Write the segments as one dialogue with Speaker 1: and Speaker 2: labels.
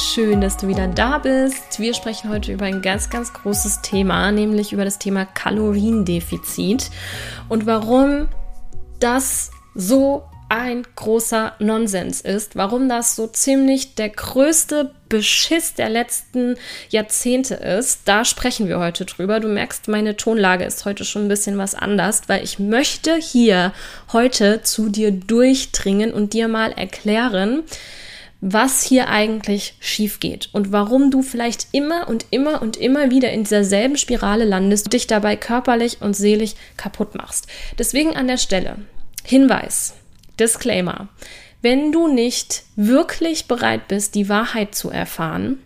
Speaker 1: Schön, dass du wieder da bist. Wir sprechen heute über ein ganz, ganz großes Thema, nämlich über das Thema Kaloriendefizit und warum das so ein großer Nonsens ist, warum das so ziemlich der größte Beschiss der letzten Jahrzehnte ist. Da sprechen wir heute drüber. Du merkst, meine Tonlage ist heute schon ein bisschen was anders, weil ich möchte hier heute zu dir durchdringen und dir mal erklären, was hier eigentlich schief geht und warum du vielleicht immer und immer und immer wieder in dieser selben Spirale landest und dich dabei körperlich und seelisch kaputt machst. Deswegen an der Stelle Hinweis, Disclaimer. Wenn du nicht wirklich bereit bist, die Wahrheit zu erfahren,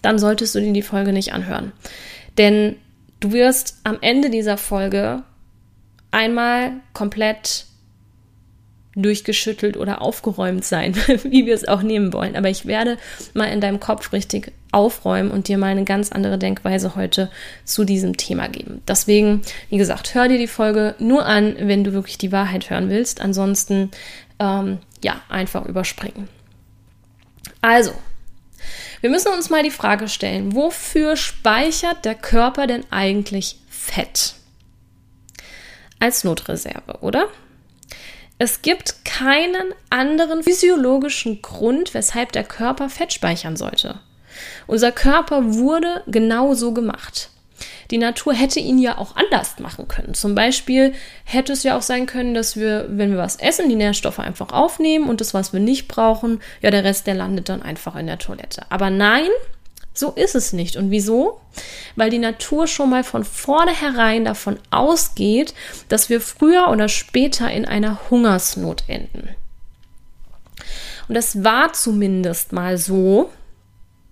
Speaker 1: dann solltest du dir die Folge nicht anhören. Denn du wirst am Ende dieser Folge einmal komplett durchgeschüttelt oder aufgeräumt sein, wie wir es auch nehmen wollen. Aber ich werde mal in deinem Kopf richtig aufräumen und dir mal eine ganz andere Denkweise heute zu diesem Thema geben. Deswegen, wie gesagt, hör dir die Folge nur an, wenn du wirklich die Wahrheit hören willst. Ansonsten, ähm, ja, einfach überspringen. Also, wir müssen uns mal die Frage stellen, wofür speichert der Körper denn eigentlich Fett? Als Notreserve, oder? Es gibt keinen anderen physiologischen Grund, weshalb der Körper Fett speichern sollte. Unser Körper wurde genau so gemacht. Die Natur hätte ihn ja auch anders machen können. Zum Beispiel hätte es ja auch sein können, dass wir, wenn wir was essen, die Nährstoffe einfach aufnehmen und das, was wir nicht brauchen, ja, der Rest, der landet dann einfach in der Toilette. Aber nein, so ist es nicht. Und wieso? Weil die Natur schon mal von vornherein davon ausgeht, dass wir früher oder später in einer Hungersnot enden. Und das war zumindest mal so,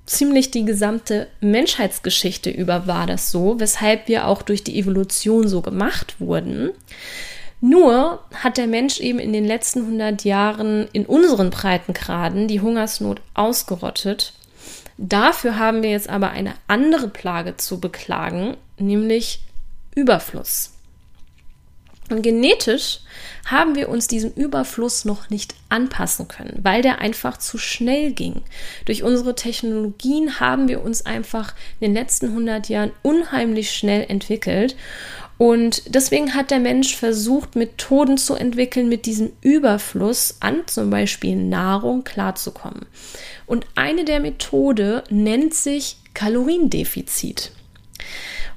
Speaker 1: ziemlich die gesamte Menschheitsgeschichte über war das so, weshalb wir auch durch die Evolution so gemacht wurden. Nur hat der Mensch eben in den letzten 100 Jahren in unseren Breitengraden die Hungersnot ausgerottet Dafür haben wir jetzt aber eine andere Plage zu beklagen, nämlich Überfluss. Und genetisch haben wir uns diesem Überfluss noch nicht anpassen können, weil der einfach zu schnell ging. Durch unsere Technologien haben wir uns einfach in den letzten 100 Jahren unheimlich schnell entwickelt und deswegen hat der Mensch versucht, Methoden zu entwickeln, mit diesem Überfluss an zum Beispiel Nahrung klarzukommen. Und eine der Methode nennt sich Kaloriendefizit.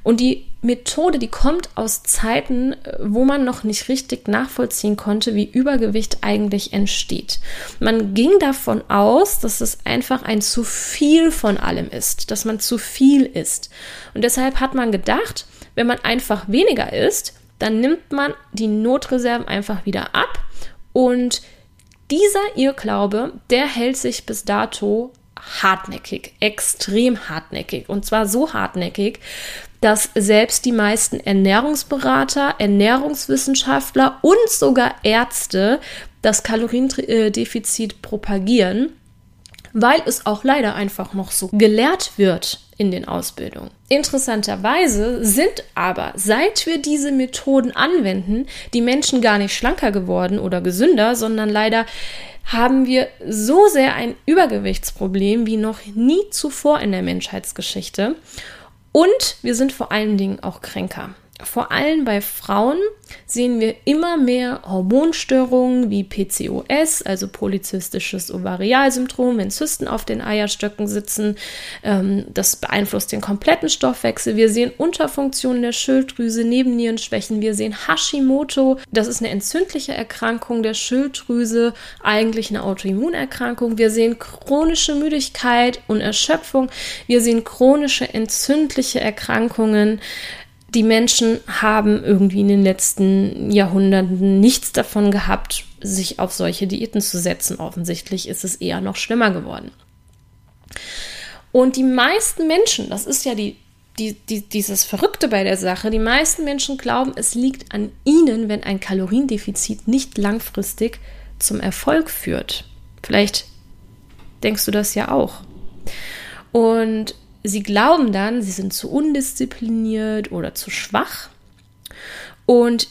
Speaker 1: Und die Methode, die kommt aus Zeiten, wo man noch nicht richtig nachvollziehen konnte, wie Übergewicht eigentlich entsteht. Man ging davon aus, dass es einfach ein zu viel von allem ist, dass man zu viel isst. Und deshalb hat man gedacht, wenn man einfach weniger isst, dann nimmt man die Notreserven einfach wieder ab und dieser Irrglaube, der hält sich bis dato hartnäckig, extrem hartnäckig. Und zwar so hartnäckig, dass selbst die meisten Ernährungsberater, Ernährungswissenschaftler und sogar Ärzte das Kaloriendefizit propagieren, weil es auch leider einfach noch so gelehrt wird in den Ausbildungen. Interessanterweise sind aber, seit wir diese Methoden anwenden, die Menschen gar nicht schlanker geworden oder gesünder, sondern leider haben wir so sehr ein Übergewichtsproblem wie noch nie zuvor in der Menschheitsgeschichte. Und wir sind vor allen Dingen auch kränker. Vor allem bei Frauen sehen wir immer mehr Hormonstörungen wie PCOS, also polyzystisches Ovarialsyndrom, wenn Zysten auf den Eierstöcken sitzen. Ähm, das beeinflusst den kompletten Stoffwechsel. Wir sehen Unterfunktionen der Schilddrüse, Nebennierenschwächen. Wir sehen Hashimoto. Das ist eine entzündliche Erkrankung der Schilddrüse, eigentlich eine Autoimmunerkrankung. Wir sehen chronische Müdigkeit und Erschöpfung. Wir sehen chronische entzündliche Erkrankungen die Menschen haben irgendwie in den letzten Jahrhunderten nichts davon gehabt, sich auf solche Diäten zu setzen. Offensichtlich ist es eher noch schlimmer geworden. Und die meisten Menschen, das ist ja die, die, die, dieses Verrückte bei der Sache, die meisten Menschen glauben, es liegt an ihnen, wenn ein Kaloriendefizit nicht langfristig zum Erfolg führt. Vielleicht denkst du das ja auch. Und sie glauben dann, sie sind zu undiszipliniert oder zu schwach. Und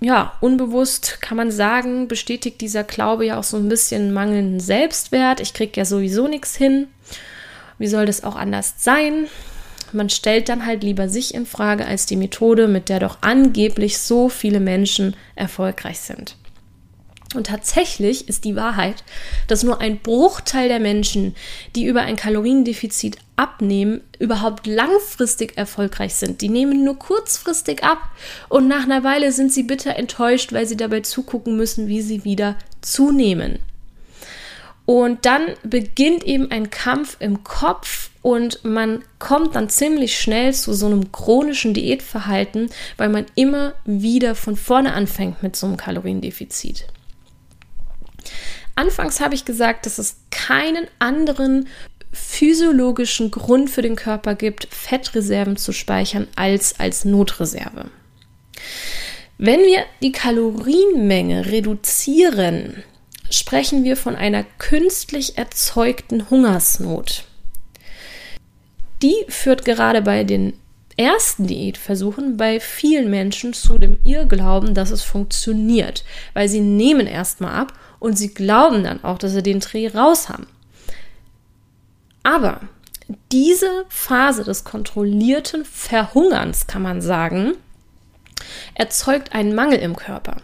Speaker 1: ja, unbewusst kann man sagen, bestätigt dieser Glaube ja auch so ein bisschen mangelnden Selbstwert. Ich kriege ja sowieso nichts hin. Wie soll das auch anders sein? Man stellt dann halt lieber sich in Frage als die Methode, mit der doch angeblich so viele Menschen erfolgreich sind. Und tatsächlich ist die Wahrheit, dass nur ein Bruchteil der Menschen, die über ein Kaloriendefizit abnehmen, überhaupt langfristig erfolgreich sind. Die nehmen nur kurzfristig ab und nach einer Weile sind sie bitter enttäuscht, weil sie dabei zugucken müssen, wie sie wieder zunehmen. Und dann beginnt eben ein Kampf im Kopf und man kommt dann ziemlich schnell zu so einem chronischen Diätverhalten, weil man immer wieder von vorne anfängt mit so einem Kaloriendefizit. Anfangs habe ich gesagt, dass es keinen anderen physiologischen Grund für den Körper gibt, Fettreserven zu speichern als als Notreserve. Wenn wir die Kalorienmenge reduzieren, sprechen wir von einer künstlich erzeugten Hungersnot. Die führt gerade bei den ersten Diätversuchen bei vielen Menschen zu dem Irrglauben, dass es funktioniert, weil sie nehmen erstmal ab und sie glauben dann auch, dass sie den Dreh raus haben. Aber diese Phase des kontrollierten Verhungerns, kann man sagen, erzeugt einen Mangel im Körper.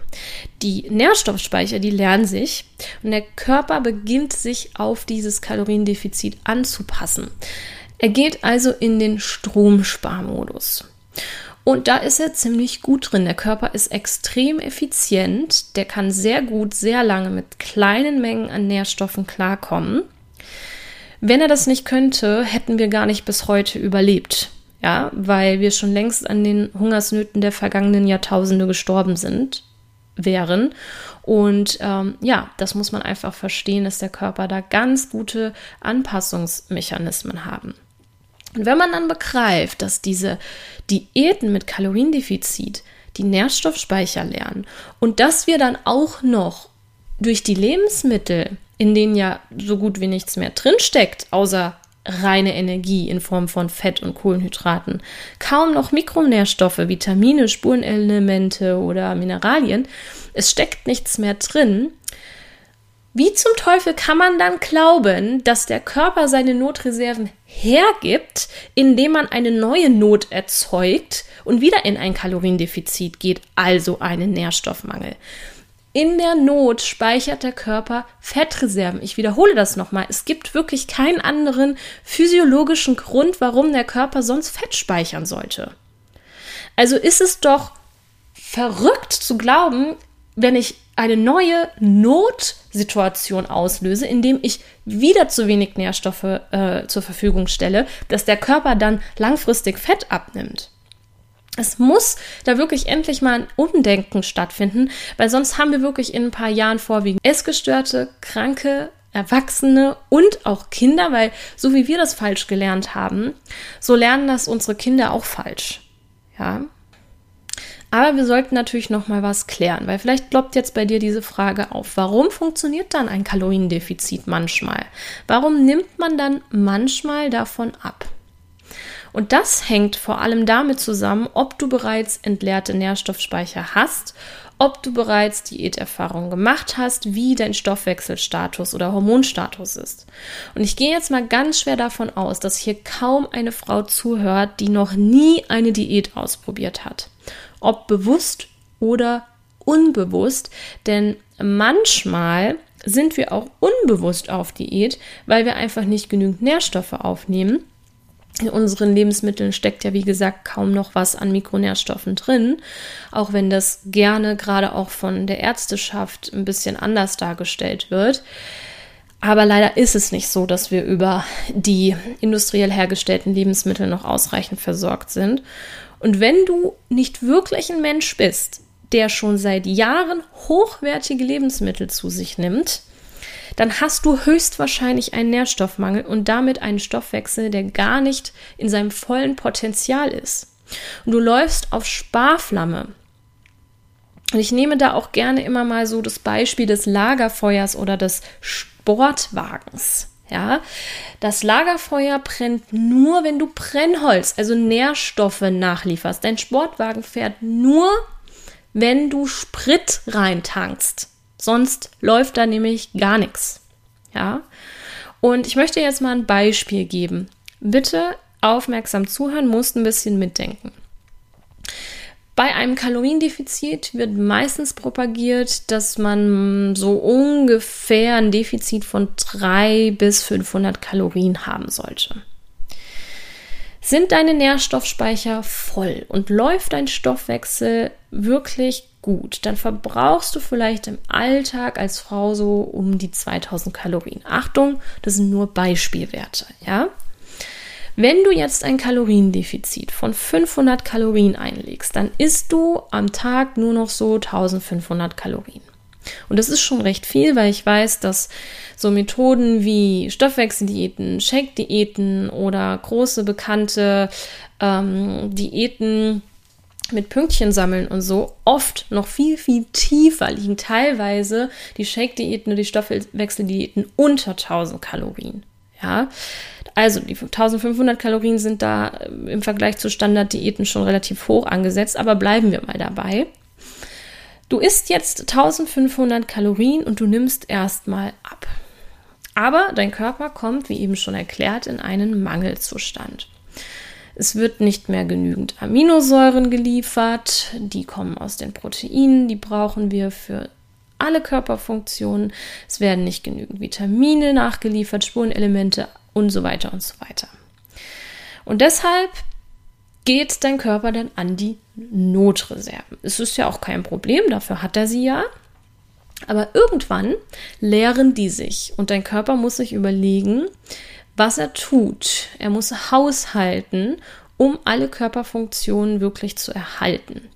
Speaker 1: Die Nährstoffspeicher, die lernen sich und der Körper beginnt sich auf dieses Kaloriendefizit anzupassen. Er geht also in den Stromsparmodus. Und da ist er ziemlich gut drin. Der Körper ist extrem effizient. Der kann sehr gut, sehr lange mit kleinen Mengen an Nährstoffen klarkommen. Wenn er das nicht könnte, hätten wir gar nicht bis heute überlebt. Ja, weil wir schon längst an den Hungersnöten der vergangenen Jahrtausende gestorben sind, wären. Und ähm, ja, das muss man einfach verstehen, dass der Körper da ganz gute Anpassungsmechanismen haben. Und wenn man dann begreift, dass diese Diäten mit Kaloriendefizit die Nährstoffspeicher lernen und dass wir dann auch noch durch die Lebensmittel, in denen ja so gut wie nichts mehr drinsteckt, außer reine Energie in Form von Fett und Kohlenhydraten, kaum noch Mikronährstoffe, Vitamine, Spurenelemente oder Mineralien, es steckt nichts mehr drin, wie zum Teufel kann man dann glauben, dass der Körper seine Notreserven hergibt, indem man eine neue Not erzeugt und wieder in ein Kaloriendefizit geht, also einen Nährstoffmangel? In der Not speichert der Körper Fettreserven. Ich wiederhole das nochmal. Es gibt wirklich keinen anderen physiologischen Grund, warum der Körper sonst Fett speichern sollte. Also ist es doch verrückt zu glauben, wenn ich eine neue Notsituation auslöse, indem ich wieder zu wenig Nährstoffe äh, zur Verfügung stelle, dass der Körper dann langfristig Fett abnimmt. Es muss da wirklich endlich mal ein Umdenken stattfinden, weil sonst haben wir wirklich in ein paar Jahren vorwiegend Essgestörte, kranke Erwachsene und auch Kinder, weil so wie wir das falsch gelernt haben, so lernen das unsere Kinder auch falsch. Ja, aber wir sollten natürlich noch mal was klären, weil vielleicht ploppt jetzt bei dir diese Frage auf. Warum funktioniert dann ein Kaloriendefizit manchmal? Warum nimmt man dann manchmal davon ab? Und das hängt vor allem damit zusammen, ob du bereits entleerte Nährstoffspeicher hast, ob du bereits Diäterfahrungen gemacht hast, wie dein Stoffwechselstatus oder Hormonstatus ist. Und ich gehe jetzt mal ganz schwer davon aus, dass hier kaum eine Frau zuhört, die noch nie eine Diät ausprobiert hat. Ob bewusst oder unbewusst, denn manchmal sind wir auch unbewusst auf Diät, weil wir einfach nicht genügend Nährstoffe aufnehmen. In unseren Lebensmitteln steckt ja, wie gesagt, kaum noch was an Mikronährstoffen drin, auch wenn das gerne gerade auch von der Ärzteschaft ein bisschen anders dargestellt wird. Aber leider ist es nicht so, dass wir über die industriell hergestellten Lebensmittel noch ausreichend versorgt sind. Und wenn du nicht wirklich ein Mensch bist, der schon seit Jahren hochwertige Lebensmittel zu sich nimmt, dann hast du höchstwahrscheinlich einen Nährstoffmangel und damit einen Stoffwechsel, der gar nicht in seinem vollen Potenzial ist. Und du läufst auf Sparflamme. Und ich nehme da auch gerne immer mal so das Beispiel des Lagerfeuers oder des Sportwagens. Ja, das Lagerfeuer brennt nur, wenn du Brennholz, also Nährstoffe nachlieferst. Dein Sportwagen fährt nur, wenn du Sprit reintankst. Sonst läuft da nämlich gar nichts. Ja? Und ich möchte jetzt mal ein Beispiel geben. Bitte aufmerksam zuhören, musst ein bisschen mitdenken. Bei einem Kaloriendefizit wird meistens propagiert, dass man so ungefähr ein Defizit von 3 bis 500 Kalorien haben sollte. Sind deine Nährstoffspeicher voll und läuft dein Stoffwechsel wirklich gut, dann verbrauchst du vielleicht im Alltag als Frau so um die 2000 Kalorien. Achtung, das sind nur Beispielwerte, ja? Wenn du jetzt ein Kaloriendefizit von 500 Kalorien einlegst, dann isst du am Tag nur noch so 1500 Kalorien. Und das ist schon recht viel, weil ich weiß, dass so Methoden wie Stoffwechseldiäten, Shake-Diäten oder große bekannte ähm, Diäten mit Pünktchen sammeln und so oft noch viel, viel tiefer liegen. Teilweise die Shake-Diäten oder die Stoffwechseldiäten unter 1000 Kalorien. Ja, also die 1500 Kalorien sind da äh, im Vergleich zu Standarddiäten schon relativ hoch angesetzt, aber bleiben wir mal dabei. Du isst jetzt 1500 Kalorien und du nimmst erstmal ab. Aber dein Körper kommt, wie eben schon erklärt, in einen Mangelzustand. Es wird nicht mehr genügend Aminosäuren geliefert, die kommen aus den Proteinen, die brauchen wir für alle Körperfunktionen. Es werden nicht genügend Vitamine nachgeliefert, Spurenelemente und so weiter und so weiter. Und deshalb geht dein Körper dann an die Notreserven. Es ist ja auch kein Problem, dafür hat er sie ja. Aber irgendwann leeren die sich und dein Körper muss sich überlegen, was er tut. Er muss haushalten, um alle Körperfunktionen wirklich zu erhalten.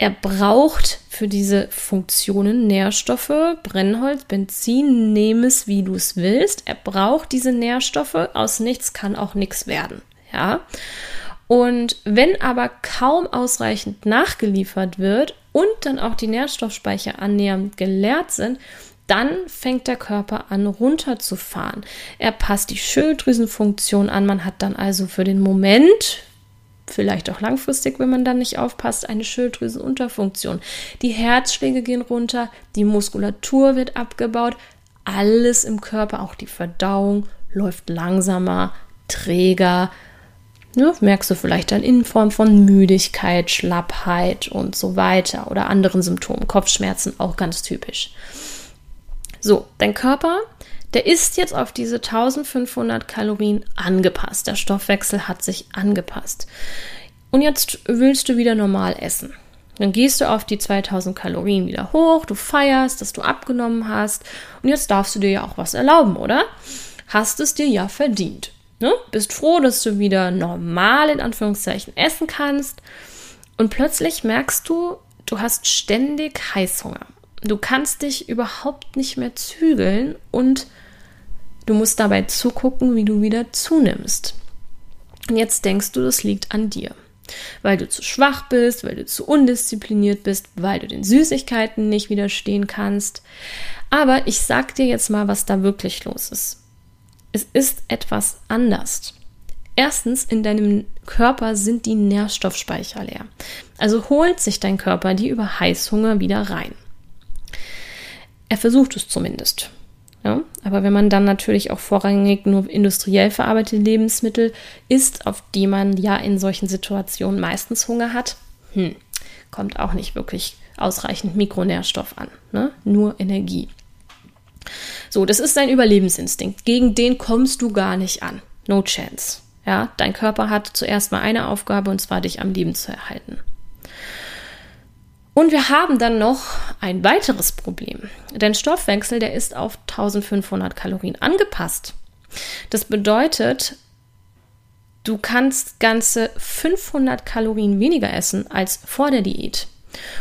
Speaker 1: Er braucht für diese Funktionen Nährstoffe, Brennholz, Benzin, nehme es, wie du es willst. Er braucht diese Nährstoffe. Aus nichts kann auch nichts werden. Ja. Und wenn aber kaum ausreichend nachgeliefert wird und dann auch die Nährstoffspeicher annähernd geleert sind, dann fängt der Körper an runterzufahren. Er passt die Schilddrüsenfunktion an. Man hat dann also für den Moment, vielleicht auch langfristig, wenn man dann nicht aufpasst, eine Schilddrüsenunterfunktion. Die Herzschläge gehen runter, die Muskulatur wird abgebaut, alles im Körper, auch die Verdauung läuft langsamer, träger, Ne, merkst du vielleicht dann in Form von Müdigkeit, Schlappheit und so weiter oder anderen Symptomen. Kopfschmerzen auch ganz typisch. So, dein Körper, der ist jetzt auf diese 1500 Kalorien angepasst. Der Stoffwechsel hat sich angepasst. Und jetzt willst du wieder normal essen. Dann gehst du auf die 2000 Kalorien wieder hoch, du feierst, dass du abgenommen hast und jetzt darfst du dir ja auch was erlauben, oder? Hast es dir ja verdient. Ne? Bist froh, dass du wieder normal in Anführungszeichen essen kannst. Und plötzlich merkst du, du hast ständig Heißhunger. Du kannst dich überhaupt nicht mehr zügeln und du musst dabei zugucken, wie du wieder zunimmst. Und jetzt denkst du, das liegt an dir. Weil du zu schwach bist, weil du zu undiszipliniert bist, weil du den Süßigkeiten nicht widerstehen kannst. Aber ich sag dir jetzt mal, was da wirklich los ist. Es ist etwas anders. Erstens, in deinem Körper sind die Nährstoffspeicher leer. Also holt sich dein Körper die über Heißhunger wieder rein. Er versucht es zumindest. Ja, aber wenn man dann natürlich auch vorrangig nur industriell verarbeitete Lebensmittel isst, auf die man ja in solchen Situationen meistens Hunger hat, hm, kommt auch nicht wirklich ausreichend Mikronährstoff an, ne? nur Energie. So, das ist dein Überlebensinstinkt. Gegen den kommst du gar nicht an. No chance. Ja, dein Körper hat zuerst mal eine Aufgabe und zwar dich am Leben zu erhalten. Und wir haben dann noch ein weiteres Problem. Dein Stoffwechsel, der ist auf 1500 Kalorien angepasst. Das bedeutet, du kannst ganze 500 Kalorien weniger essen als vor der Diät.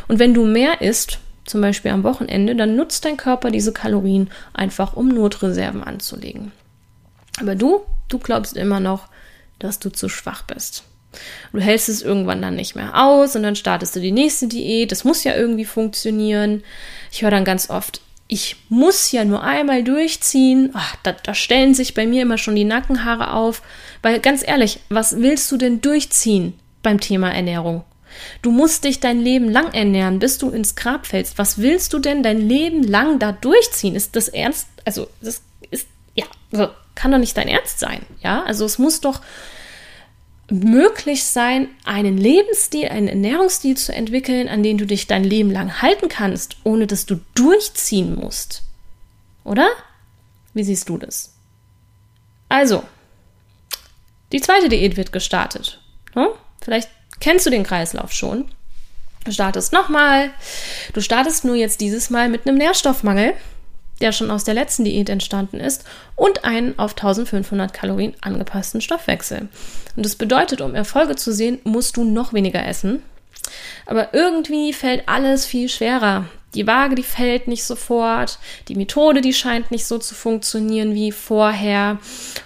Speaker 1: Und wenn du mehr isst, zum Beispiel am Wochenende, dann nutzt dein Körper diese Kalorien einfach, um Notreserven anzulegen. Aber du, du glaubst immer noch, dass du zu schwach bist. Du hältst es irgendwann dann nicht mehr aus und dann startest du die nächste Diät. Das muss ja irgendwie funktionieren. Ich höre dann ganz oft, ich muss ja nur einmal durchziehen. Ach, da, da stellen sich bei mir immer schon die Nackenhaare auf. Weil ganz ehrlich, was willst du denn durchziehen beim Thema Ernährung? Du musst dich dein Leben lang ernähren, bis du ins Grab fällst. Was willst du denn dein Leben lang da durchziehen? Ist das ernst? Also, das ist, ja, kann doch nicht dein Ernst sein. Ja, also es muss doch möglich sein, einen Lebensstil, einen Ernährungsstil zu entwickeln, an den du dich dein Leben lang halten kannst, ohne dass du durchziehen musst. Oder? Wie siehst du das? Also, die zweite Diät wird gestartet. Hm? Vielleicht kennst du den Kreislauf schon. Du startest nochmal. Du startest nur jetzt dieses Mal mit einem Nährstoffmangel der schon aus der letzten Diät entstanden ist, und einen auf 1500 Kalorien angepassten Stoffwechsel. Und das bedeutet, um Erfolge zu sehen, musst du noch weniger essen. Aber irgendwie fällt alles viel schwerer. Die Waage, die fällt nicht sofort. Die Methode, die scheint nicht so zu funktionieren wie vorher.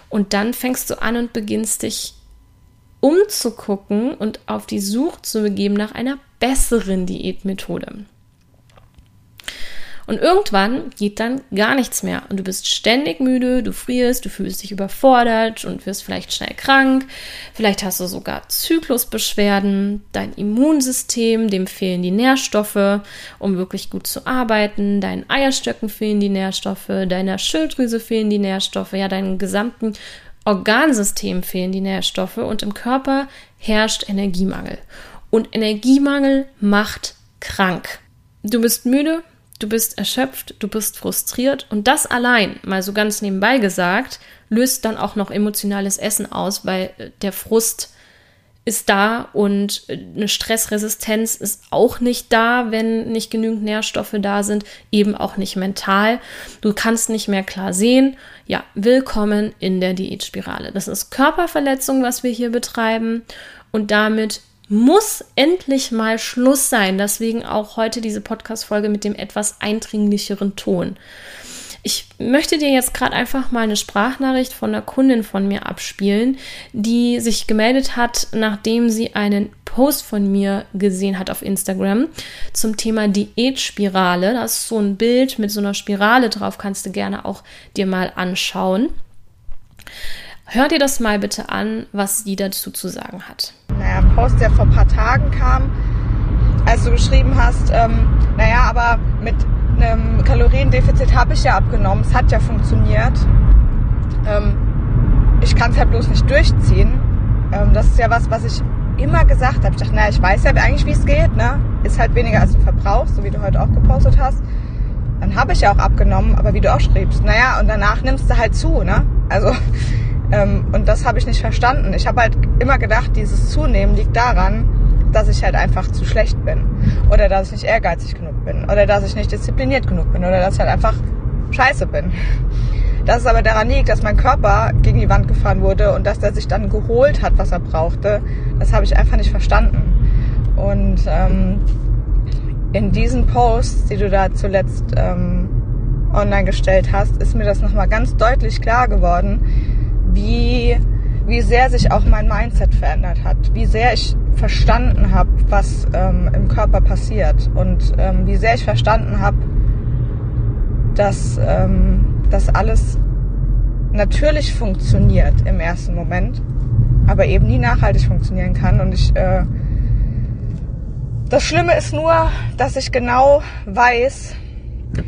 Speaker 1: Und dann fängst du an und beginnst dich umzugucken und auf die Suche zu begeben nach einer besseren Diätmethode. Und irgendwann geht dann gar nichts mehr und du bist ständig müde, du frierst, du fühlst dich überfordert und wirst vielleicht schnell krank. Vielleicht hast du sogar Zyklusbeschwerden, dein Immunsystem, dem fehlen die Nährstoffe, um wirklich gut zu arbeiten, deinen Eierstöcken fehlen die Nährstoffe, deiner Schilddrüse fehlen die Nährstoffe, ja, deinem gesamten Organsystem fehlen die Nährstoffe und im Körper herrscht Energiemangel. Und Energiemangel macht krank. Du bist müde, du bist erschöpft, du bist frustriert und das allein, mal so ganz nebenbei gesagt, löst dann auch noch emotionales Essen aus, weil äh, der Frust ist da und äh, eine Stressresistenz ist auch nicht da, wenn nicht genügend Nährstoffe da sind, eben auch nicht mental. Du kannst nicht mehr klar sehen. Ja, willkommen in der Diätspirale. Das ist Körperverletzung, was wir hier betreiben und damit muss endlich mal Schluss sein. Deswegen auch heute diese Podcast-Folge mit dem etwas eindringlicheren Ton. Ich möchte dir jetzt gerade einfach mal eine Sprachnachricht von einer Kundin von mir abspielen, die sich gemeldet hat, nachdem sie einen Post von mir gesehen hat auf Instagram zum Thema Diätspirale. Da ist so ein Bild mit so einer Spirale drauf, kannst du gerne auch dir mal anschauen. Hör dir das mal bitte an, was sie dazu zu sagen hat.
Speaker 2: Naja, Post, der vor ein paar Tagen kam, als du geschrieben hast, ähm, naja, aber mit einem Kaloriendefizit habe ich ja abgenommen, es hat ja funktioniert. Ähm, ich kann es halt bloß nicht durchziehen. Ähm, das ist ja was, was ich immer gesagt habe. Ich dachte, naja, ich weiß ja eigentlich, wie es geht, ne? Ist halt weniger, als du verbrauchst, so wie du heute auch gepostet hast. Dann habe ich ja auch abgenommen, aber wie du auch schriebst, naja, und danach nimmst du halt zu, ne? Also ähm, und das habe ich nicht verstanden. Ich habe halt immer gedacht, dieses Zunehmen liegt daran, dass ich halt einfach zu schlecht bin. Oder dass ich nicht ehrgeizig genug bin. Oder dass ich nicht diszipliniert genug bin. Oder dass ich halt einfach scheiße bin. Dass es aber daran liegt, dass mein Körper gegen die Wand gefahren wurde und dass der sich dann geholt hat, was er brauchte, das habe ich einfach nicht verstanden. Und ähm, in diesen Posts, die du da zuletzt ähm, online gestellt hast, ist mir das nochmal ganz deutlich klar geworden, wie, wie sehr sich auch mein Mindset verändert hat, wie sehr ich verstanden habe, was ähm, im Körper passiert und ähm, wie sehr ich verstanden habe, dass ähm, das alles natürlich funktioniert im ersten Moment, aber eben nie nachhaltig funktionieren kann. Und ich, äh, das Schlimme ist nur, dass ich genau weiß,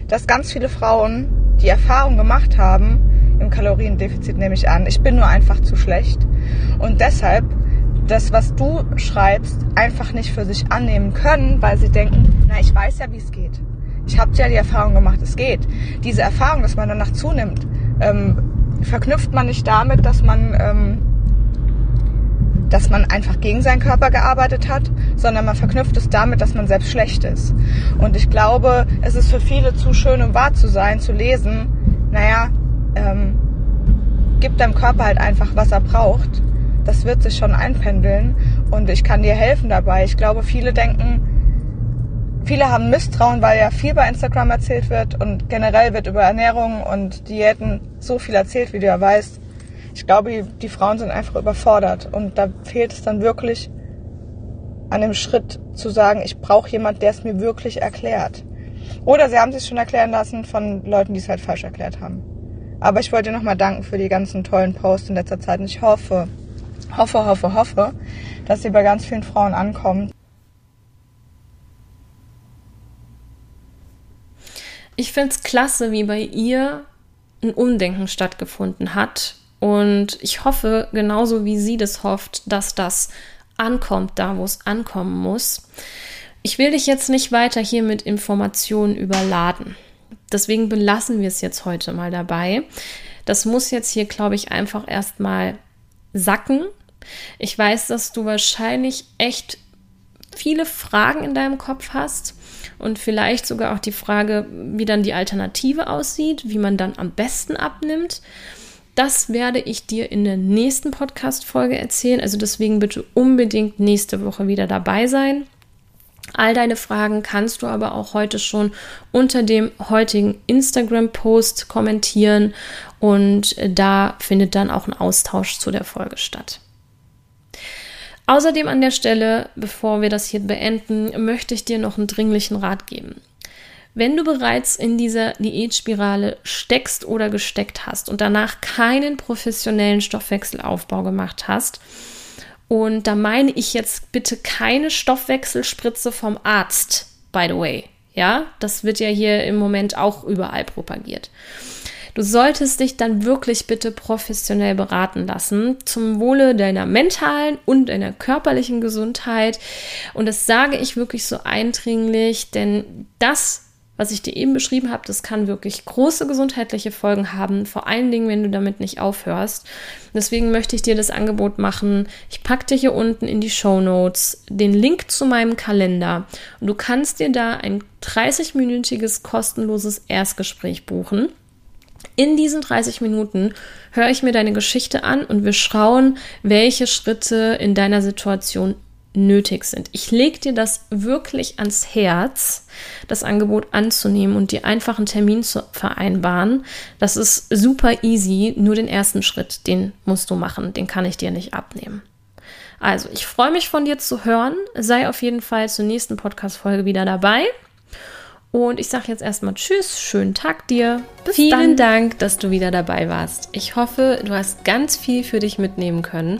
Speaker 2: dass ganz viele Frauen die Erfahrung gemacht haben, im Kaloriendefizit nehme ich an, ich bin nur einfach zu schlecht und deshalb das, was du schreibst, einfach nicht für sich annehmen können, weil sie denken, na, ich weiß ja, wie es geht. Ich habe ja die Erfahrung gemacht, es geht. Diese Erfahrung, dass man danach zunimmt, ähm, verknüpft man nicht damit, dass man ähm, dass man einfach gegen seinen Körper gearbeitet hat, sondern man verknüpft es damit, dass man selbst schlecht ist. Und ich glaube, es ist für viele zu schön, um wahr zu sein, zu lesen, naja, ähm, gib deinem Körper halt einfach, was er braucht. Das wird sich schon einpendeln und ich kann dir helfen dabei. Ich glaube, viele denken, viele haben Misstrauen, weil ja viel bei Instagram erzählt wird und generell wird über Ernährung und Diäten so viel erzählt, wie du ja weißt ich glaube, die Frauen sind einfach überfordert und da fehlt es dann wirklich an dem Schritt zu sagen, ich brauche jemand, der es mir wirklich erklärt. Oder sie haben sich schon erklären lassen von Leuten, die es halt falsch erklärt haben. Aber ich wollte dir nochmal danken für die ganzen tollen Posts in letzter Zeit und ich hoffe, hoffe, hoffe, hoffe, dass sie bei ganz vielen Frauen ankommen.
Speaker 1: Ich finde es klasse, wie bei ihr ein Umdenken stattgefunden hat und ich hoffe, genauso wie sie das hofft, dass das ankommt, da wo es ankommen muss. Ich will dich jetzt nicht weiter hier mit Informationen überladen. Deswegen belassen wir es jetzt heute mal dabei. Das muss jetzt hier, glaube ich, einfach erstmal sacken. Ich weiß, dass du wahrscheinlich echt viele Fragen in deinem Kopf hast und vielleicht sogar auch die Frage, wie dann die Alternative aussieht, wie man dann am besten abnimmt. Das werde ich dir in der nächsten Podcast-Folge erzählen. Also deswegen bitte unbedingt nächste Woche wieder dabei sein. All deine Fragen kannst du aber auch heute schon unter dem heutigen Instagram-Post kommentieren und da findet dann auch ein Austausch zu der Folge statt. Außerdem an der Stelle, bevor wir das hier beenden, möchte ich dir noch einen dringlichen Rat geben. Wenn du bereits in dieser Diätspirale steckst oder gesteckt hast und danach keinen professionellen Stoffwechselaufbau gemacht hast, und da meine ich jetzt bitte keine Stoffwechselspritze vom Arzt, by the way. Ja, das wird ja hier im Moment auch überall propagiert. Du solltest dich dann wirklich bitte professionell beraten lassen zum Wohle deiner mentalen und deiner körperlichen Gesundheit. Und das sage ich wirklich so eindringlich, denn das was ich dir eben beschrieben habe, das kann wirklich große gesundheitliche Folgen haben, vor allen Dingen, wenn du damit nicht aufhörst. Deswegen möchte ich dir das Angebot machen. Ich packe dir hier unten in die Show Notes den Link zu meinem Kalender und du kannst dir da ein 30-minütiges kostenloses Erstgespräch buchen. In diesen 30 Minuten höre ich mir deine Geschichte an und wir schauen, welche Schritte in deiner Situation nötig sind. Ich lege dir das wirklich ans Herz, das Angebot anzunehmen und dir einfach einen Termin zu vereinbaren. Das ist super easy. Nur den ersten Schritt, den musst du machen. Den kann ich dir nicht abnehmen. Also, ich freue mich von dir zu hören. Sei auf jeden Fall zur nächsten Podcast-Folge wieder dabei. Und ich sage jetzt erstmal Tschüss, schönen Tag dir. Bis Vielen dann. Dank, dass du wieder dabei warst. Ich hoffe, du hast ganz viel für dich mitnehmen können.